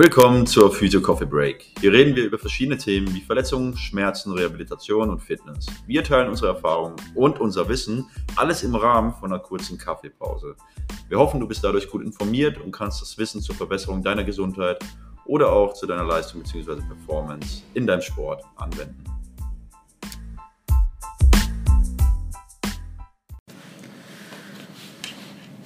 Willkommen zur Physio Coffee Break. Hier reden wir über verschiedene Themen wie Verletzungen, Schmerzen, Rehabilitation und Fitness. Wir teilen unsere Erfahrungen und unser Wissen, alles im Rahmen von einer kurzen Kaffeepause. Wir hoffen, du bist dadurch gut informiert und kannst das Wissen zur Verbesserung deiner Gesundheit oder auch zu deiner Leistung bzw. Performance in deinem Sport anwenden.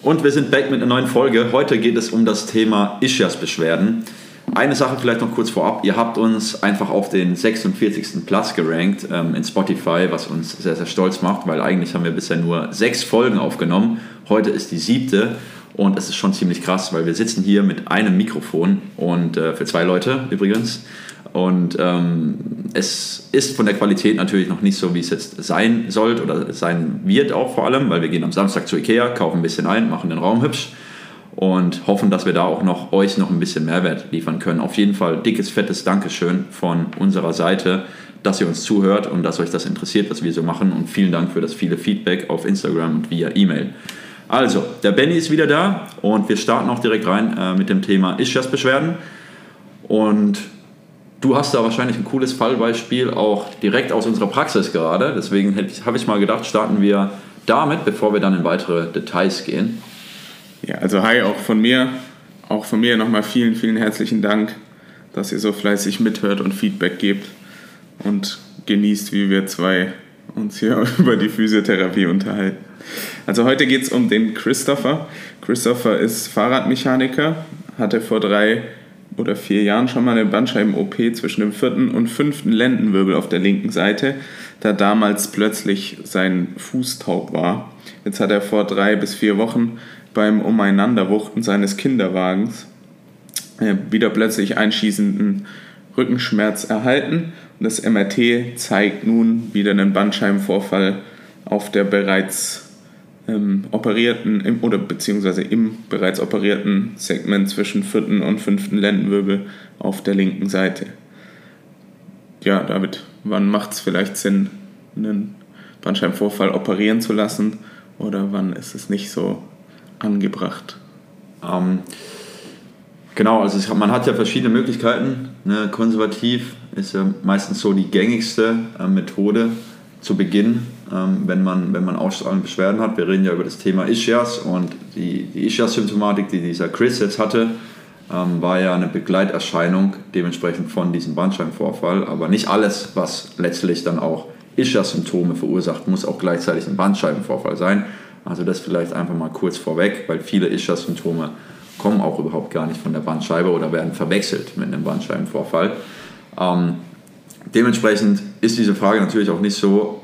Und wir sind back mit einer neuen Folge. Heute geht es um das Thema Ischias-Beschwerden. Eine Sache vielleicht noch kurz vorab. Ihr habt uns einfach auf den 46. Platz gerankt ähm, in Spotify, was uns sehr, sehr stolz macht, weil eigentlich haben wir bisher nur sechs Folgen aufgenommen. Heute ist die siebte und es ist schon ziemlich krass, weil wir sitzen hier mit einem Mikrofon und äh, für zwei Leute übrigens. Und ähm, es ist von der Qualität natürlich noch nicht so, wie es jetzt sein sollte oder sein wird auch vor allem, weil wir gehen am Samstag zu Ikea, kaufen ein bisschen ein, machen den Raum hübsch und hoffen, dass wir da auch noch euch noch ein bisschen Mehrwert liefern können. Auf jeden Fall dickes, fettes Dankeschön von unserer Seite, dass ihr uns zuhört und dass euch das interessiert, was wir so machen und vielen Dank für das viele Feedback auf Instagram und via E-Mail. Also, der Benny ist wieder da und wir starten auch direkt rein äh, mit dem Thema Ischias-Beschwerden und Du hast da wahrscheinlich ein cooles Fallbeispiel auch direkt aus unserer Praxis gerade. Deswegen habe ich mal gedacht, starten wir damit, bevor wir dann in weitere Details gehen. Ja, also hi auch von mir. Auch von mir nochmal vielen, vielen herzlichen Dank, dass ihr so fleißig mithört und Feedback gebt und genießt, wie wir zwei uns hier über die Physiotherapie unterhalten. Also heute geht es um den Christopher. Christopher ist Fahrradmechaniker, hatte vor drei oder vier Jahren schon mal eine Bandscheiben-OP zwischen dem vierten und fünften Lendenwirbel auf der linken Seite, da damals plötzlich sein Fuß taub war. Jetzt hat er vor drei bis vier Wochen beim Umeinanderwuchten seines Kinderwagens äh, wieder plötzlich einschießenden Rückenschmerz erhalten und das MRT zeigt nun wieder einen Bandscheibenvorfall auf der bereits ähm, operierten im, oder beziehungsweise im bereits operierten Segment zwischen vierten und fünften Lendenwirbel auf der linken Seite. Ja, David, wann macht es vielleicht Sinn, einen Bandscheibenvorfall operieren zu lassen oder wann ist es nicht so angebracht? Ähm, genau, also es, man hat ja verschiedene Möglichkeiten. Ne? Konservativ ist ja meistens so die gängigste äh, Methode zu Beginn ähm, wenn man, wenn man ausstrahlende Beschwerden hat. Wir reden ja über das Thema Ischias und die, die Ischias-Symptomatik, die dieser Chris jetzt hatte, ähm, war ja eine Begleiterscheinung dementsprechend von diesem Bandscheibenvorfall. Aber nicht alles, was letztlich dann auch Ischias-Symptome verursacht, muss auch gleichzeitig ein Bandscheibenvorfall sein. Also das vielleicht einfach mal kurz vorweg, weil viele Ischias-Symptome kommen auch überhaupt gar nicht von der Bandscheibe oder werden verwechselt mit einem Bandscheibenvorfall. Ähm, dementsprechend ist diese Frage natürlich auch nicht so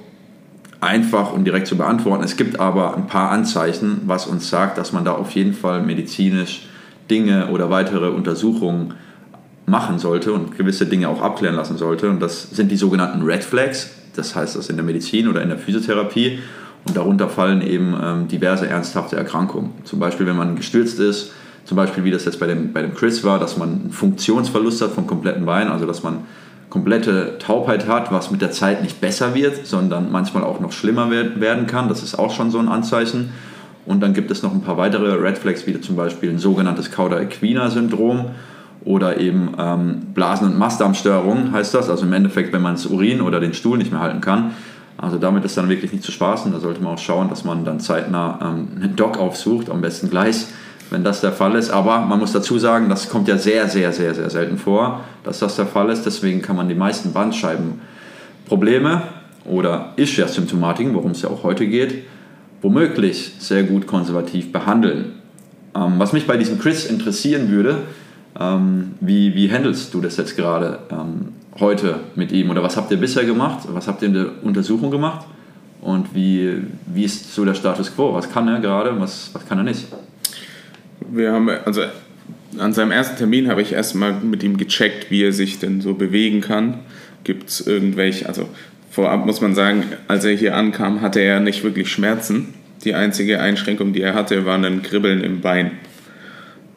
einfach und direkt zu beantworten. Es gibt aber ein paar Anzeichen, was uns sagt, dass man da auf jeden Fall medizinisch Dinge oder weitere Untersuchungen machen sollte und gewisse Dinge auch abklären lassen sollte. Und das sind die sogenannten Red Flags, das heißt das in der Medizin oder in der Physiotherapie. Und darunter fallen eben ähm, diverse ernsthafte Erkrankungen. Zum Beispiel, wenn man gestürzt ist, zum Beispiel wie das jetzt bei dem, bei dem Chris war, dass man einen Funktionsverlust hat vom kompletten Bein, also dass man komplette Taubheit hat, was mit der Zeit nicht besser wird, sondern manchmal auch noch schlimmer werden kann. Das ist auch schon so ein Anzeichen. Und dann gibt es noch ein paar weitere Red Flags, wie zum Beispiel ein sogenanntes Cauda-Equina-Syndrom oder eben ähm, Blasen- und Mastdarmstörungen heißt das. Also im Endeffekt, wenn man das Urin oder den Stuhl nicht mehr halten kann. Also damit ist dann wirklich nicht zu spaßen. Da sollte man auch schauen, dass man dann zeitnah ähm, einen Doc aufsucht, am besten gleich wenn das der Fall ist. Aber man muss dazu sagen, das kommt ja sehr, sehr, sehr, sehr selten vor, dass das der Fall ist. Deswegen kann man die meisten Bandscheibenprobleme oder Ischias-Symptomatiken, worum es ja auch heute geht, womöglich sehr gut konservativ behandeln. Ähm, was mich bei diesem Chris interessieren würde, ähm, wie, wie handelst du das jetzt gerade ähm, heute mit ihm oder was habt ihr bisher gemacht? Was habt ihr in der Untersuchung gemacht? Und wie, wie ist so der Status quo? Was kann er gerade, was, was kann er nicht? wir haben, also an seinem ersten Termin habe ich erstmal mit ihm gecheckt, wie er sich denn so bewegen kann. Gibt es irgendwelche, also vorab muss man sagen, als er hier ankam, hatte er nicht wirklich Schmerzen. Die einzige Einschränkung, die er hatte, war ein Kribbeln im Bein.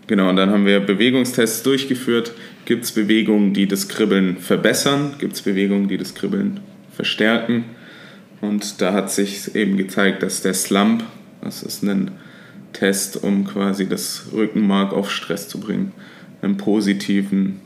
Genau, und dann haben wir Bewegungstests durchgeführt. Gibt es Bewegungen, die das Kribbeln verbessern? Gibt es Bewegungen, die das Kribbeln verstärken? Und da hat sich eben gezeigt, dass der Slump, das ist ein Test, um quasi das Rückenmark auf Stress zu bringen, einen positiven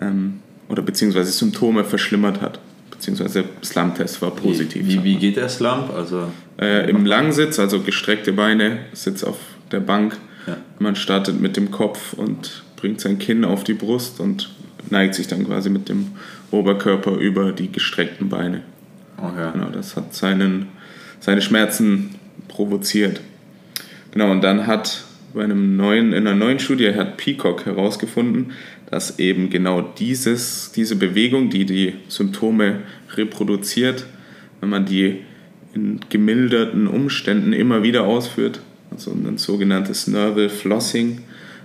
ähm, oder beziehungsweise Symptome verschlimmert hat. Beziehungsweise Slump-Test war positiv. Wie, wie, wie geht der Slump? Also, äh, Im Langsitz, also gestreckte Beine, Sitz auf der Bank. Ja. Man startet mit dem Kopf und bringt sein Kinn auf die Brust und neigt sich dann quasi mit dem Oberkörper über die gestreckten Beine. Okay. Genau, das hat seinen, seine Schmerzen provoziert. Genau, und dann hat bei einem neuen, in einer neuen Studie hat Peacock herausgefunden, dass eben genau dieses, diese Bewegung, die die Symptome reproduziert, wenn man die in gemilderten Umständen immer wieder ausführt, also ein sogenanntes Nerval Flossing,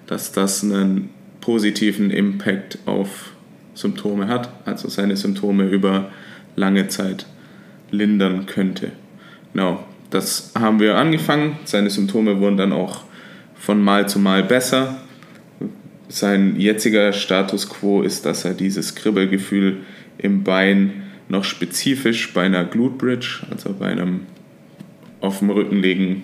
dass das einen positiven Impact auf Symptome hat, also seine Symptome über lange Zeit lindern könnte. Genau, das haben wir angefangen. Seine Symptome wurden dann auch von Mal zu Mal besser. Sein jetziger Status quo ist, dass er dieses Kribbelgefühl im Bein noch spezifisch bei einer Glute Bridge, also bei einem auf dem Rücken, liegen,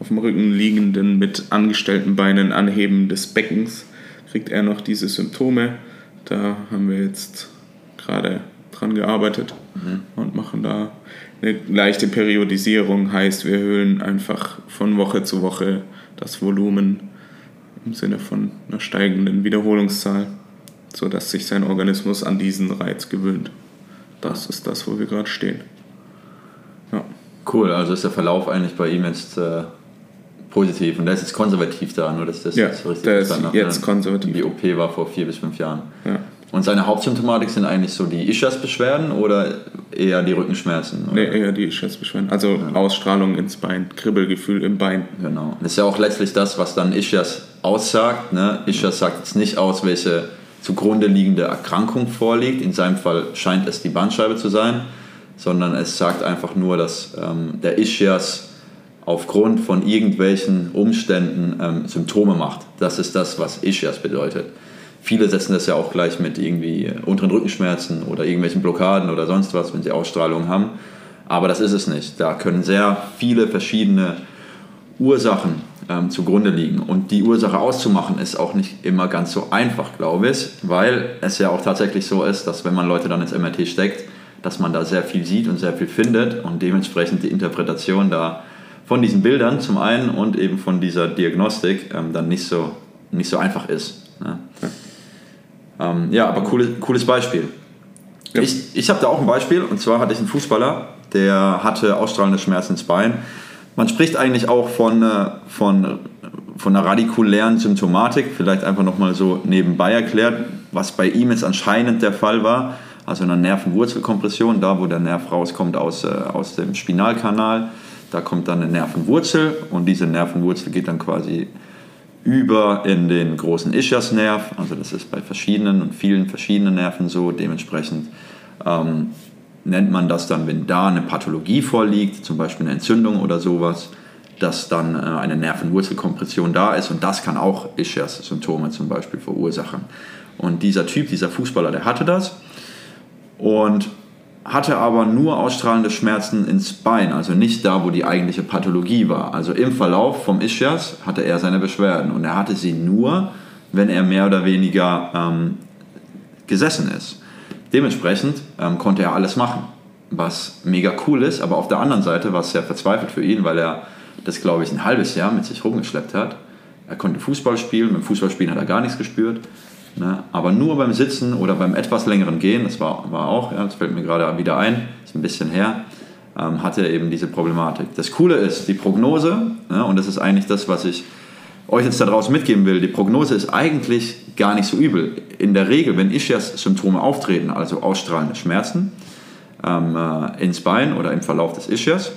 auf dem Rücken liegenden mit angestellten Beinen Anheben des Beckens, kriegt er noch diese Symptome. Da haben wir jetzt gerade dran gearbeitet mhm. und machen da eine leichte Periodisierung, heißt wir erhöhen einfach von Woche zu Woche das Volumen im Sinne von einer steigenden Wiederholungszahl, sodass sich sein Organismus an diesen Reiz gewöhnt. Das ist das, wo wir gerade stehen. Ja. Cool, also ist der Verlauf eigentlich bei ihm jetzt äh, positiv und der ist jetzt konservativ da, nur dass das ja, jetzt richtig der ist jetzt ne? konservativ. Die OP war vor vier bis fünf Jahren. Ja. Und seine Hauptsymptomatik sind eigentlich so die Ischias-Beschwerden oder eher die Rückenschmerzen? Oder? Nee, eher die Ischias-Beschwerden. Also ja. Ausstrahlung ins Bein, Kribbelgefühl im Bein. Genau. Das ist ja auch letztlich das, was dann Ischias aussagt. Ne? Ischias sagt jetzt nicht aus, welche zugrunde liegende Erkrankung vorliegt. In seinem Fall scheint es die Bandscheibe zu sein, sondern es sagt einfach nur, dass ähm, der Ischias aufgrund von irgendwelchen Umständen ähm, Symptome macht. Das ist das, was Ischias bedeutet. Viele setzen das ja auch gleich mit irgendwie unteren Rückenschmerzen oder irgendwelchen Blockaden oder sonst was, wenn sie Ausstrahlung haben. Aber das ist es nicht. Da können sehr viele verschiedene Ursachen ähm, zugrunde liegen. Und die Ursache auszumachen ist auch nicht immer ganz so einfach, glaube ich, weil es ja auch tatsächlich so ist, dass wenn man Leute dann ins MRT steckt, dass man da sehr viel sieht und sehr viel findet und dementsprechend die Interpretation da von diesen Bildern zum einen und eben von dieser Diagnostik ähm, dann nicht so, nicht so einfach ist. Ne? Ja. Ähm, ja, aber coole, cooles Beispiel. Ja. Ich, ich habe da auch ein Beispiel und zwar hatte ich einen Fußballer, der hatte ausstrahlende Schmerzen ins Bein. Man spricht eigentlich auch von, äh, von, von einer radikulären Symptomatik, vielleicht einfach nochmal so nebenbei erklärt, was bei ihm jetzt anscheinend der Fall war. Also eine Nervenwurzelkompression, da wo der Nerv rauskommt aus, äh, aus dem Spinalkanal, da kommt dann eine Nervenwurzel und diese Nervenwurzel geht dann quasi über in den großen Ischiasnerv. Also das ist bei verschiedenen und vielen verschiedenen Nerven so. Dementsprechend ähm, nennt man das dann, wenn da eine Pathologie vorliegt, zum Beispiel eine Entzündung oder sowas, dass dann äh, eine Nervenwurzelkompression da ist und das kann auch Ischias-Symptome zum Beispiel verursachen. Und dieser Typ, dieser Fußballer, der hatte das und hatte aber nur ausstrahlende Schmerzen ins Bein, also nicht da, wo die eigentliche Pathologie war. Also im Verlauf vom Ischias hatte er seine Beschwerden und er hatte sie nur, wenn er mehr oder weniger ähm, gesessen ist. Dementsprechend ähm, konnte er alles machen, was mega cool ist, aber auf der anderen Seite war es sehr verzweifelt für ihn, weil er das, glaube ich, ein halbes Jahr mit sich rumgeschleppt hat. Er konnte Fußball spielen, beim Fußballspielen hat er gar nichts gespürt. Ne? Aber nur beim Sitzen oder beim etwas längeren Gehen, das war, war auch, ja, das fällt mir gerade wieder ein, ist ein bisschen her, ähm, er eben diese Problematik. Das Coole ist, die Prognose, ja, und das ist eigentlich das, was ich euch jetzt daraus mitgeben will, die Prognose ist eigentlich gar nicht so übel. In der Regel, wenn Ischias-Symptome auftreten, also ausstrahlende Schmerzen ähm, äh, ins Bein oder im Verlauf des Ischias,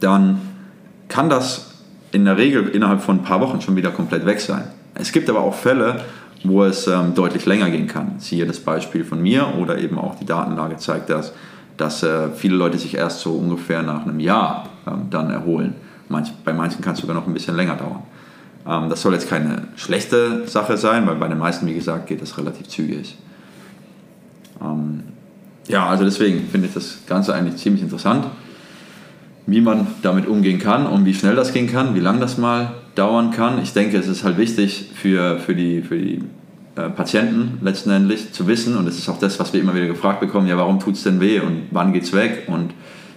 dann kann das in der Regel innerhalb von ein paar Wochen schon wieder komplett weg sein. Es gibt aber auch Fälle, wo es ähm, deutlich länger gehen kann. Siehe das Beispiel von mir oder eben auch die Datenlage zeigt das, dass äh, viele Leute sich erst so ungefähr nach einem Jahr ähm, dann erholen. Manch, bei manchen kann es sogar noch ein bisschen länger dauern. Ähm, das soll jetzt keine schlechte Sache sein, weil bei den meisten, wie gesagt, geht das relativ zügig. Ähm, ja, also deswegen finde ich das Ganze eigentlich ziemlich interessant, wie man damit umgehen kann und wie schnell das gehen kann, wie lange das mal dauern kann. Ich denke, es ist halt wichtig für, für, die, für die äh, Patienten letztendlich zu wissen, und das ist auch das, was wir immer wieder gefragt bekommen, ja, warum tut es denn weh und wann geht es weg und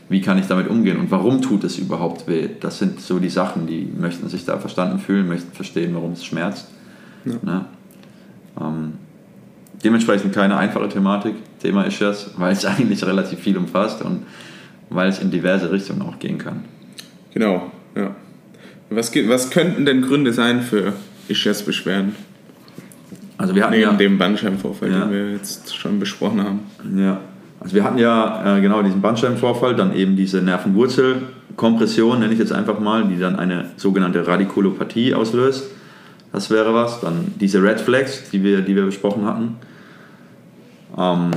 wie kann ich damit umgehen und warum tut es überhaupt weh? Das sind so die Sachen, die möchten sich da verstanden fühlen, möchten verstehen, warum es schmerzt. Ja. Ne? Ähm, dementsprechend keine einfache Thematik, Thema ist das, weil es eigentlich relativ viel umfasst und weil es in diverse Richtungen auch gehen kann. Genau, ja. Was, was könnten denn Gründe sein für Ischias-Beschwerden? Also wir hatten Neben ja, dem Bandscheibenvorfall, ja. den wir jetzt schon besprochen haben. Ja, also wir hatten ja äh, genau diesen Bandscheibenvorfall, dann eben diese Nervenwurzelkompression, nenne ich jetzt einfach mal, die dann eine sogenannte Radikulopathie auslöst. Das wäre was. Dann diese Red Flags, die wir, die wir besprochen hatten. Ähm,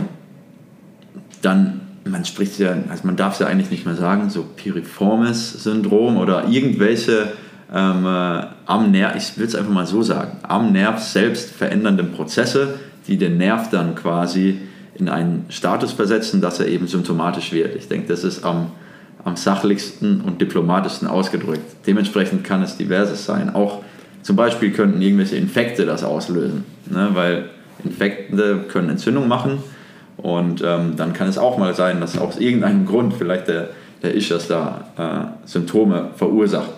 dann, man spricht ja, also man darf es ja eigentlich nicht mehr sagen, so Piriformis-Syndrom oder irgendwelche ähm, äh, am Nerv, ich will es einfach mal so sagen, am Nerv selbst verändernden Prozesse, die den Nerv dann quasi in einen Status versetzen, dass er eben symptomatisch wird. Ich denke, das ist am, am sachlichsten und diplomatischsten ausgedrückt. Dementsprechend kann es diverses sein. Auch zum Beispiel könnten irgendwelche Infekte das auslösen, ne? weil Infekte können Entzündung machen und ähm, dann kann es auch mal sein, dass aus irgendeinem Grund vielleicht der, der Ischers da äh, Symptome verursacht.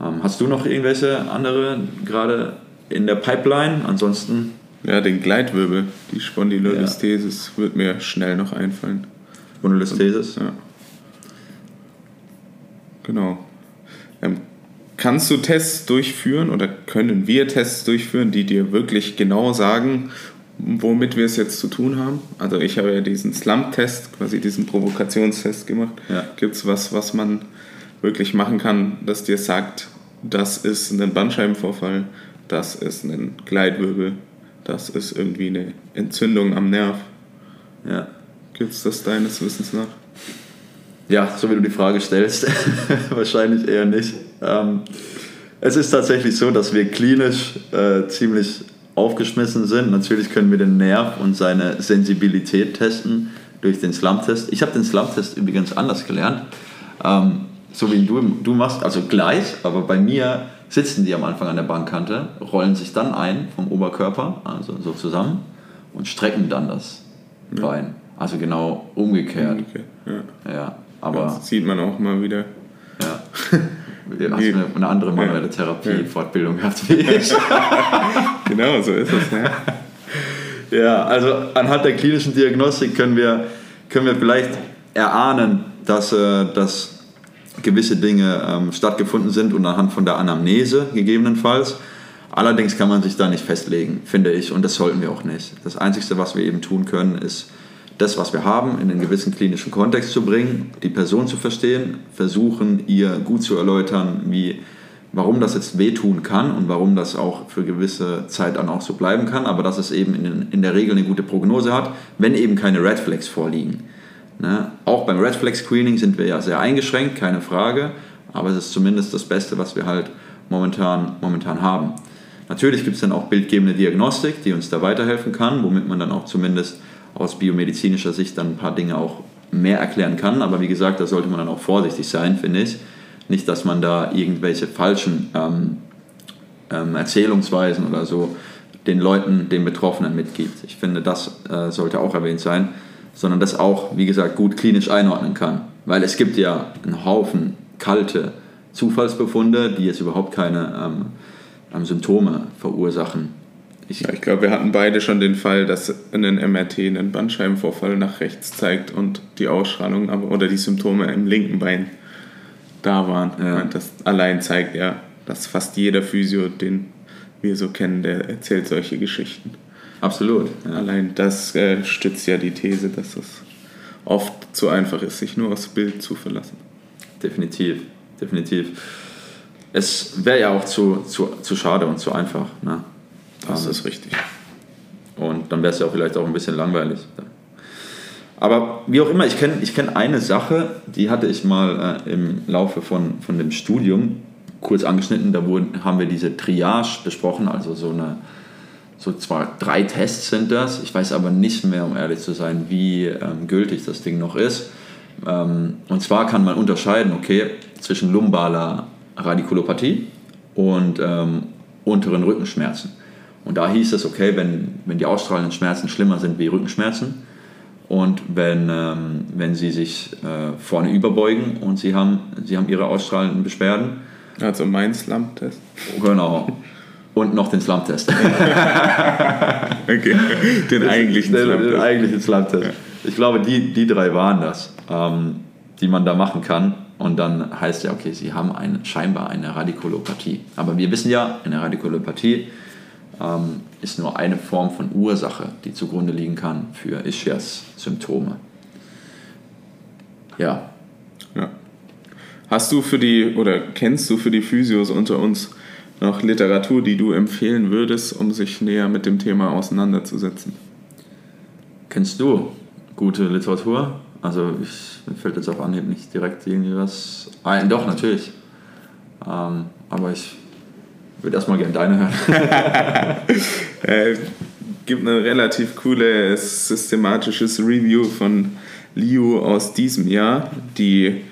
Ähm, hast du noch irgendwelche andere gerade in der Pipeline? Ansonsten. Ja, den Gleitwirbel, die Spondylolisthesis ja. wird mir schnell noch einfallen. Spondylolisthesis? Ja. Genau. Ähm, Kannst du Tests durchführen oder können wir Tests durchführen, die dir wirklich genau sagen, womit wir es jetzt zu tun haben? Also ich habe ja diesen Slump-Test, quasi diesen Provokationstest gemacht. Ja. Gibt es was, was man wirklich machen kann, das dir sagt, das ist ein Bandscheibenvorfall, das ist ein Gleitwirbel, das ist irgendwie eine Entzündung am Nerv? Ja. Gibt es das deines Wissens nach? Ja, so wie du die Frage stellst, wahrscheinlich eher nicht. Ähm, es ist tatsächlich so, dass wir klinisch äh, ziemlich aufgeschmissen sind. Natürlich können wir den Nerv und seine Sensibilität testen durch den Slump-Test. Ich habe den Slump-Test übrigens anders gelernt. Ähm, so wie du, du machst, also gleich, aber bei mir sitzen die am Anfang an der Bankkante, rollen sich dann ein vom Oberkörper, also so zusammen und strecken dann das ja. Bein. Also genau umgekehrt. umgekehrt ja. ja. Aber das sieht man auch mal wieder. Ja. Du hast eine, eine andere manuelle Therapie-Fortbildung gehabt wie ich. genau, so ist es. Ne? Ja, also anhand der klinischen Diagnostik können wir, können wir vielleicht erahnen, dass, äh, dass gewisse Dinge ähm, stattgefunden sind und anhand von der Anamnese gegebenenfalls. Allerdings kann man sich da nicht festlegen, finde ich, und das sollten wir auch nicht. Das Einzige, was wir eben tun können, ist das, was wir haben, in einen gewissen klinischen Kontext zu bringen, die Person zu verstehen, versuchen, ihr gut zu erläutern, wie, warum das jetzt wehtun kann und warum das auch für gewisse Zeit dann auch so bleiben kann, aber dass es eben in, in der Regel eine gute Prognose hat, wenn eben keine Red Flags vorliegen. Ne? Auch beim Red Flag Screening sind wir ja sehr eingeschränkt, keine Frage, aber es ist zumindest das Beste, was wir halt momentan, momentan haben. Natürlich gibt es dann auch bildgebende Diagnostik, die uns da weiterhelfen kann, womit man dann auch zumindest aus biomedizinischer Sicht dann ein paar Dinge auch mehr erklären kann. Aber wie gesagt, da sollte man dann auch vorsichtig sein, finde ich. Nicht, dass man da irgendwelche falschen ähm, ähm, Erzählungsweisen oder so den Leuten, den Betroffenen mitgibt. Ich finde, das äh, sollte auch erwähnt sein, sondern das auch, wie gesagt, gut klinisch einordnen kann. Weil es gibt ja einen Haufen kalte Zufallsbefunde, die jetzt überhaupt keine ähm, ähm Symptome verursachen ich, ich glaube, wir hatten beide schon den Fall, dass ein MRT einen Bandscheibenvorfall nach rechts zeigt und die Ausstrahlung oder die Symptome im linken Bein da waren. Ja. Das allein zeigt ja, dass fast jeder Physio, den wir so kennen, der erzählt solche Geschichten. Absolut. Ja. Allein das äh, stützt ja die These, dass es oft zu einfach ist, sich nur aufs Bild zu verlassen. Definitiv, definitiv. Es wäre ja auch zu, zu, zu schade und zu einfach. Ne? Das ist richtig. Und dann wäre es ja auch vielleicht auch ein bisschen langweilig. Aber wie auch immer, ich kenne ich kenn eine Sache, die hatte ich mal äh, im Laufe von, von dem Studium kurz angeschnitten. Da wurden, haben wir diese Triage besprochen, also so eine, so zwar drei Tests sind das. Ich weiß aber nicht mehr, um ehrlich zu sein, wie ähm, gültig das Ding noch ist. Ähm, und zwar kann man unterscheiden, okay, zwischen lumbaler Radikulopathie und ähm, unteren Rückenschmerzen. Und da hieß es, okay, wenn, wenn die ausstrahlenden Schmerzen schlimmer sind wie Rückenschmerzen und wenn, ähm, wenn sie sich äh, vorne überbeugen und sie haben, sie haben ihre ausstrahlenden Beschwerden. Also mein Slump-Test. Genau. Und noch den Slump-Test. okay, den eigentlichen Slump-Test. Den eigentlichen Slump-Test. Ich glaube, die, die drei waren das, ähm, die man da machen kann. Und dann heißt ja, okay, sie haben eine, scheinbar eine Radikulopathie. Aber wir wissen ja, eine Radikulopathie ähm, ist nur eine Form von Ursache, die zugrunde liegen kann für Ischias-Symptome. Ja. ja. Hast du für die, oder kennst du für die Physios unter uns noch Literatur, die du empfehlen würdest, um sich näher mit dem Thema auseinanderzusetzen? Kennst du gute Literatur? Also ich, mir fällt jetzt auf Anhieb nicht direkt irgendwie was ein. Doch, natürlich. Ähm, aber ich würde erstmal gerne deine hören. äh, gibt ein relativ cooles systematisches Review von Liu aus diesem Jahr, die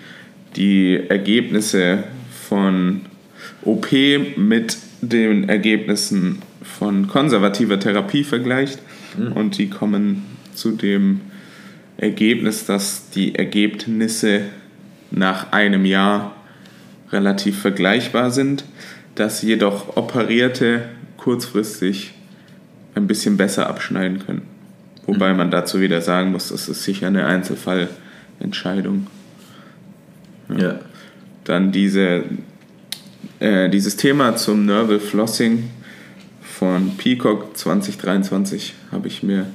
die Ergebnisse von OP mit den Ergebnissen von konservativer Therapie vergleicht. Mhm. Und die kommen zu dem Ergebnis, dass die Ergebnisse nach einem Jahr relativ vergleichbar sind, dass jedoch Operierte kurzfristig ein bisschen besser abschneiden können. Wobei man dazu wieder sagen muss, das ist sicher eine Einzelfallentscheidung. Ja. ja. Dann diese, äh, dieses Thema zum Nerval Flossing von Peacock 2023 habe ich mir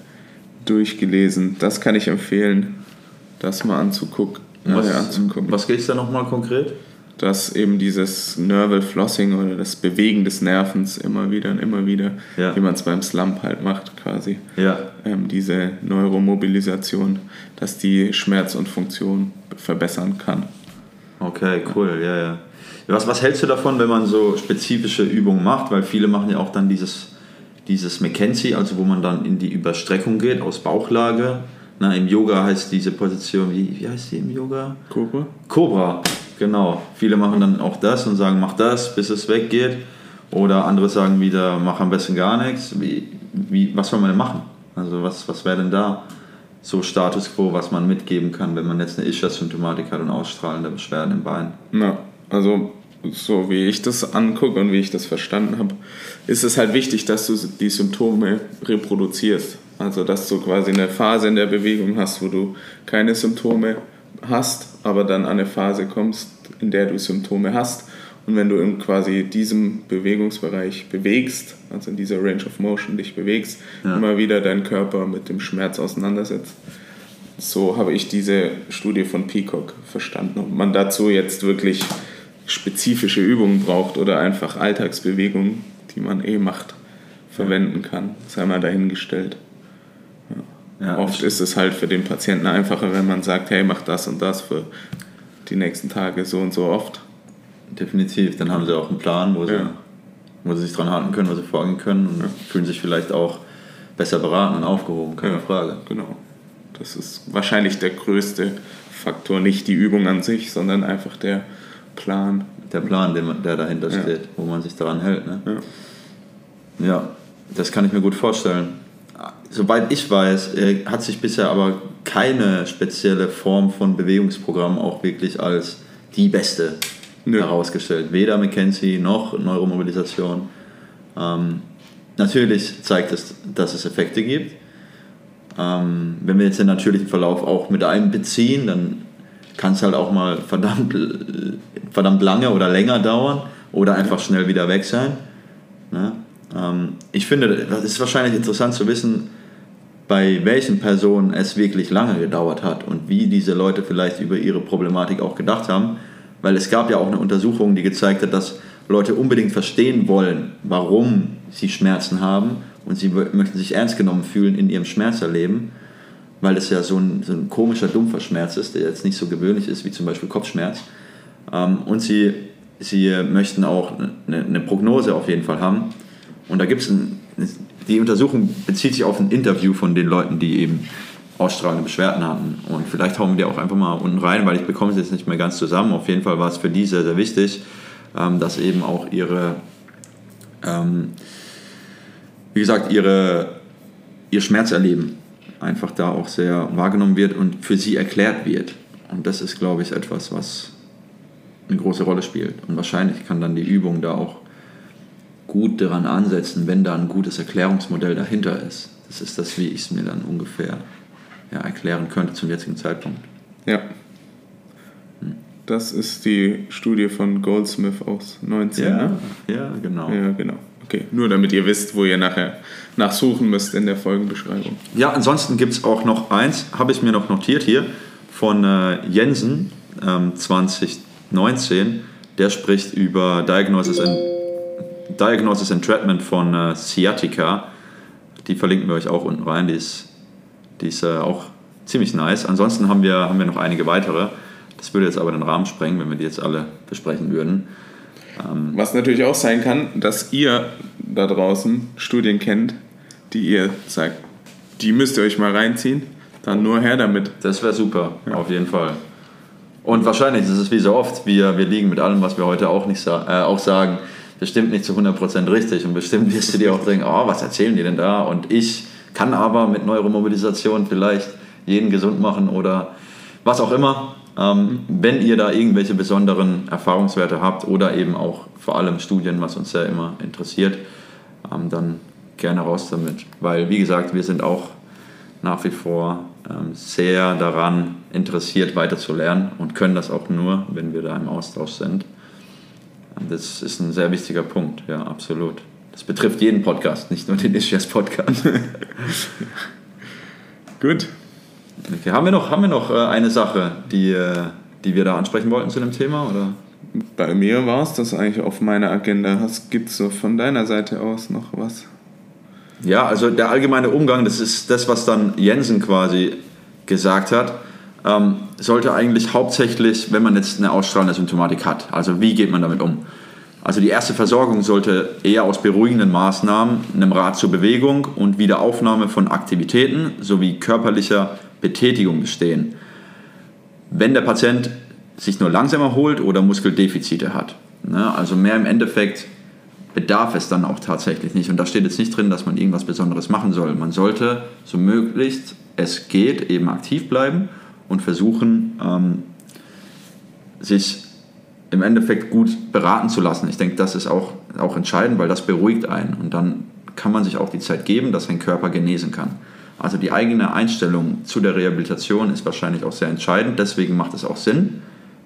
durchgelesen. Das kann ich empfehlen, das mal anzugucken. Was, anzugucken. was geht es da nochmal konkret? Dass eben dieses Nerval Flossing oder das Bewegen des Nervens immer wieder und immer wieder, ja. wie man es beim Slump halt macht quasi, ja. ähm, diese Neuromobilisation, dass die Schmerz und Funktion verbessern kann. Okay, cool, ja, ja. Was, was hältst du davon, wenn man so spezifische Übungen macht? Weil viele machen ja auch dann dieses dieses McKenzie, also wo man dann in die Überstreckung geht aus Bauchlage. Na, Im Yoga heißt diese Position, wie, wie heißt die im Yoga? Cobra. Cobra, genau. Viele machen dann auch das und sagen, mach das, bis es weggeht. Oder andere sagen wieder, mach am besten gar nichts. Wie, wie, was soll man denn machen? Also was, was wäre denn da so Status quo, was man mitgeben kann, wenn man jetzt eine Ischias-Symptomatik hat und ausstrahlende Beschwerden im Bein? Na, also so wie ich das angucke und wie ich das verstanden habe, ist es halt wichtig, dass du die Symptome reproduzierst. Also dass du quasi eine Phase in der Bewegung hast, wo du keine Symptome hast, aber dann an eine Phase kommst, in der du Symptome hast. Und wenn du in quasi diesem Bewegungsbereich bewegst, also in dieser Range of Motion dich bewegst, ja. immer wieder deinen Körper mit dem Schmerz auseinandersetzt. So habe ich diese Studie von Peacock verstanden. Ob man dazu jetzt wirklich spezifische Übungen braucht oder einfach Alltagsbewegungen, die man eh macht, verwenden kann. Sei mal dahingestellt. Ja. Ja, Oft ist es halt für den Patienten einfacher, wenn man sagt, hey, mach das und das für die nächsten Tage so und so oft. Definitiv, dann haben sie auch einen Plan, wo sie, ja. wo sie sich dran halten können, wo sie vorgehen können und fühlen sich vielleicht auch besser beraten und aufgehoben, keine Frage. Genau. Das ist wahrscheinlich der größte Faktor, nicht die Übung an sich, sondern einfach der, Plan. Der Plan, der dahinter ja. steht, wo man sich daran hält. Ne? Ja. ja, das kann ich mir gut vorstellen. Soweit ich weiß, äh, hat sich bisher aber keine spezielle Form von Bewegungsprogramm auch wirklich als die beste Nö. herausgestellt. Weder McKenzie noch Neuromobilisation. Ähm, natürlich zeigt es, dass es Effekte gibt. Ähm, wenn wir jetzt den natürlichen Verlauf auch mit einbeziehen, dann kann es halt auch mal verdammt, verdammt lange oder länger dauern oder einfach schnell wieder weg sein. Ne? Ähm, ich finde, es ist wahrscheinlich interessant zu wissen, bei welchen Personen es wirklich lange gedauert hat und wie diese Leute vielleicht über ihre Problematik auch gedacht haben. Weil es gab ja auch eine Untersuchung, die gezeigt hat, dass Leute unbedingt verstehen wollen, warum sie Schmerzen haben und sie möchten sich ernst genommen fühlen in ihrem Schmerzerleben weil es ja so ein, so ein komischer, dumpfer Schmerz ist, der jetzt nicht so gewöhnlich ist wie zum Beispiel Kopfschmerz. Ähm, und sie, sie möchten auch eine, eine Prognose auf jeden Fall haben. Und da gibt es die Untersuchung bezieht sich auf ein Interview von den Leuten, die eben ausstrahlende Beschwerden hatten. Und vielleicht hauen wir die auch einfach mal unten rein, weil ich bekomme es jetzt nicht mehr ganz zusammen. Auf jeden Fall war es für die sehr, sehr wichtig, ähm, dass eben auch ihre, ähm, wie gesagt, ihre, ihr Schmerzerleben einfach da auch sehr wahrgenommen wird und für sie erklärt wird. Und das ist, glaube ich, etwas, was eine große Rolle spielt. Und wahrscheinlich kann dann die Übung da auch gut daran ansetzen, wenn da ein gutes Erklärungsmodell dahinter ist. Das ist das, wie ich es mir dann ungefähr ja, erklären könnte zum jetzigen Zeitpunkt. Ja. Das ist die Studie von Goldsmith aus 19. Ja, ne? ja genau. Ja, genau. Okay, nur damit ihr wisst, wo ihr nachher nachsuchen müsst in der Folgenbeschreibung. Ja, ansonsten gibt es auch noch eins, habe ich mir noch notiert hier, von äh, Jensen ähm, 2019. Der spricht über Diagnosis and, Diagnosis and Treatment von äh, Sciatica. Die verlinken wir euch auch unten rein. Die ist, die ist äh, auch ziemlich nice. Ansonsten haben wir, haben wir noch einige weitere. Das würde jetzt aber den Rahmen sprengen, wenn wir die jetzt alle besprechen würden. Was natürlich auch sein kann, dass ihr da draußen Studien kennt, die ihr sagt, die müsst ihr euch mal reinziehen. Dann nur her damit. Das wäre super, auf jeden Fall. Und wahrscheinlich, das ist wie so oft, wir, wir liegen mit allem, was wir heute auch, nicht sa äh, auch sagen, bestimmt nicht zu 100% richtig. Und bestimmt wirst du dir auch denken, oh, was erzählen die denn da? Und ich kann aber mit Neuromobilisation vielleicht jeden gesund machen oder was auch immer. Ähm, wenn ihr da irgendwelche besonderen Erfahrungswerte habt oder eben auch vor allem Studien, was uns ja immer interessiert, ähm, dann gerne raus damit. Weil, wie gesagt, wir sind auch nach wie vor ähm, sehr daran interessiert, weiterzulernen und können das auch nur, wenn wir da im Austausch sind. Das ist ein sehr wichtiger Punkt, ja, absolut. Das betrifft jeden Podcast, nicht nur den Ischias Podcast. Gut. Okay, haben wir noch, haben wir noch äh, eine Sache, die, äh, die wir da ansprechen wollten zu dem Thema? Oder? Bei mir war es das eigentlich auf meiner Agenda. Gibt es so von deiner Seite aus noch was? Ja, also der allgemeine Umgang, das ist das, was dann Jensen quasi gesagt hat, ähm, sollte eigentlich hauptsächlich, wenn man jetzt eine ausstrahlende Symptomatik hat, also wie geht man damit um? Also die erste Versorgung sollte eher aus beruhigenden Maßnahmen, einem Rat zur Bewegung und Wiederaufnahme von Aktivitäten sowie körperlicher Betätigung bestehen. Wenn der Patient sich nur langsam erholt oder Muskeldefizite hat. Ne? Also mehr im Endeffekt bedarf es dann auch tatsächlich nicht. Und da steht jetzt nicht drin, dass man irgendwas Besonderes machen soll. Man sollte so möglichst es geht eben aktiv bleiben und versuchen, ähm, sich im Endeffekt gut beraten zu lassen. Ich denke, das ist auch, auch entscheidend, weil das beruhigt einen. Und dann kann man sich auch die Zeit geben, dass sein Körper genesen kann. Also die eigene Einstellung zu der Rehabilitation ist wahrscheinlich auch sehr entscheidend. Deswegen macht es auch Sinn,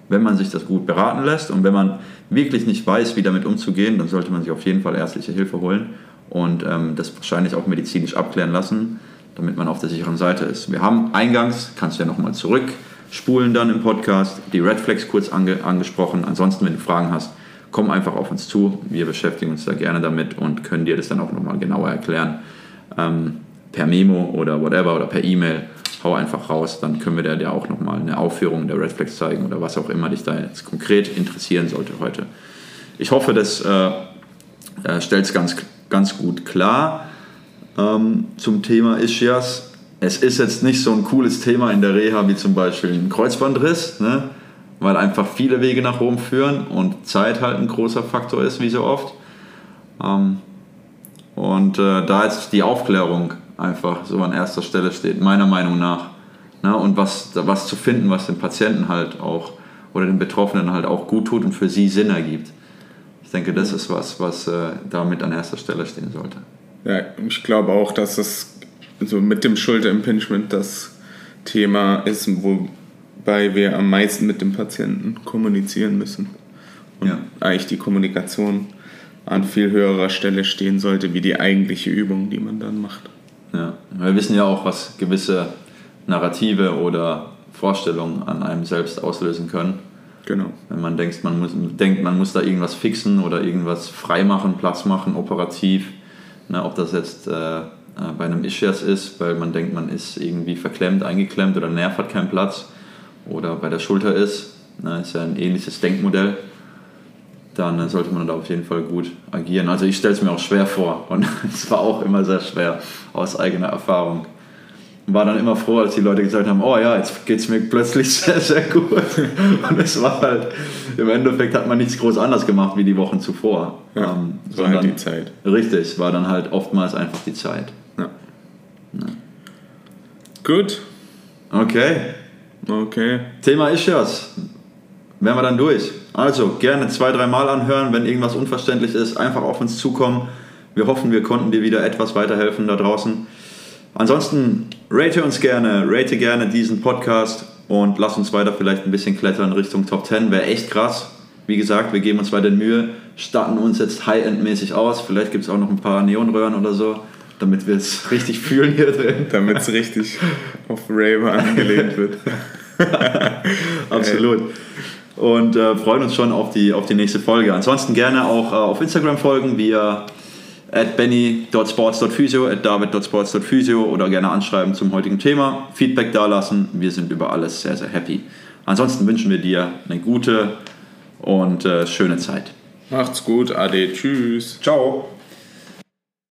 wenn man sich das gut beraten lässt. Und wenn man wirklich nicht weiß, wie damit umzugehen, dann sollte man sich auf jeden Fall ärztliche Hilfe holen und ähm, das wahrscheinlich auch medizinisch abklären lassen, damit man auf der sicheren Seite ist. Wir haben eingangs, kannst du ja nochmal zurückspulen dann im Podcast, die Red Flags kurz ange angesprochen. Ansonsten, wenn du Fragen hast, komm einfach auf uns zu. Wir beschäftigen uns da gerne damit und können dir das dann auch nochmal genauer erklären. Ähm, per Memo oder whatever oder per E-Mail. Hau einfach raus, dann können wir dir auch nochmal eine Aufführung der Red Flags zeigen oder was auch immer dich da jetzt konkret interessieren sollte heute. Ich hoffe, das äh, äh, stellt es ganz, ganz gut klar ähm, zum Thema Ischias. Es ist jetzt nicht so ein cooles Thema in der Reha wie zum Beispiel ein Kreuzbandriss, ne? weil einfach viele Wege nach Rom führen und Zeit halt ein großer Faktor ist, wie so oft. Ähm, und äh, da jetzt die Aufklärung einfach so an erster Stelle steht, meiner Meinung nach. Na, und was, was zu finden, was den Patienten halt auch oder den Betroffenen halt auch gut tut und für sie Sinn ergibt. Ich denke, das ist was, was äh, damit an erster Stelle stehen sollte. Ja, ich glaube auch, dass es so mit dem Schulterimpingement das Thema ist, wobei wir am meisten mit dem Patienten kommunizieren müssen. Und ja. eigentlich die Kommunikation an viel höherer Stelle stehen sollte, wie die eigentliche Übung, die man dann macht. Ja, wir wissen ja auch, was gewisse Narrative oder Vorstellungen an einem selbst auslösen können. Genau. Wenn man denkt, man muss, denkt, man muss da irgendwas fixen oder irgendwas freimachen, Platz machen, operativ. Ne, ob das jetzt äh, äh, bei einem Ischias ist, weil man denkt, man ist irgendwie verklemmt, eingeklemmt oder der Nerv hat keinen Platz. Oder bei der Schulter ist, ne, ist ja ein ähnliches Denkmodell dann sollte man da auf jeden Fall gut agieren. Also ich stelle es mir auch schwer vor und es war auch immer sehr schwer aus eigener Erfahrung. War dann immer froh, als die Leute gesagt haben, oh ja, jetzt geht es mir plötzlich sehr, sehr gut. Und es war halt im Endeffekt hat man nichts groß anders gemacht wie die Wochen zuvor. Ja, Ähm, so halt die Zeit. Richtig, war dann halt oftmals einfach die Zeit. Ja. Gut, Okay, okay. Thema Ischias. Wären wir dann durch. Also gerne zwei, dreimal anhören, wenn irgendwas unverständlich ist, einfach auf uns zukommen. Wir hoffen, wir konnten dir wieder etwas weiterhelfen da draußen. Ansonsten rate uns gerne, rate gerne diesen Podcast und lass uns weiter vielleicht ein bisschen klettern Richtung Top 10. Wäre echt krass. Wie gesagt, wir geben uns weiter Mühe, statten uns jetzt High-End-mäßig aus. Vielleicht gibt es auch noch ein paar Neonröhren oder so, damit wir es richtig fühlen hier drin. Damit es richtig auf Raver angelehnt wird. Absolut. Und äh, freuen uns schon auf die, auf die nächste Folge. Ansonsten gerne auch äh, auf Instagram folgen via at benny.sports.physio, at david.sports.physio oder gerne anschreiben zum heutigen Thema. Feedback dalassen. Wir sind über alles sehr, sehr happy. Ansonsten wünschen wir dir eine gute und äh, schöne Zeit. Macht's gut, Ade, tschüss. Ciao.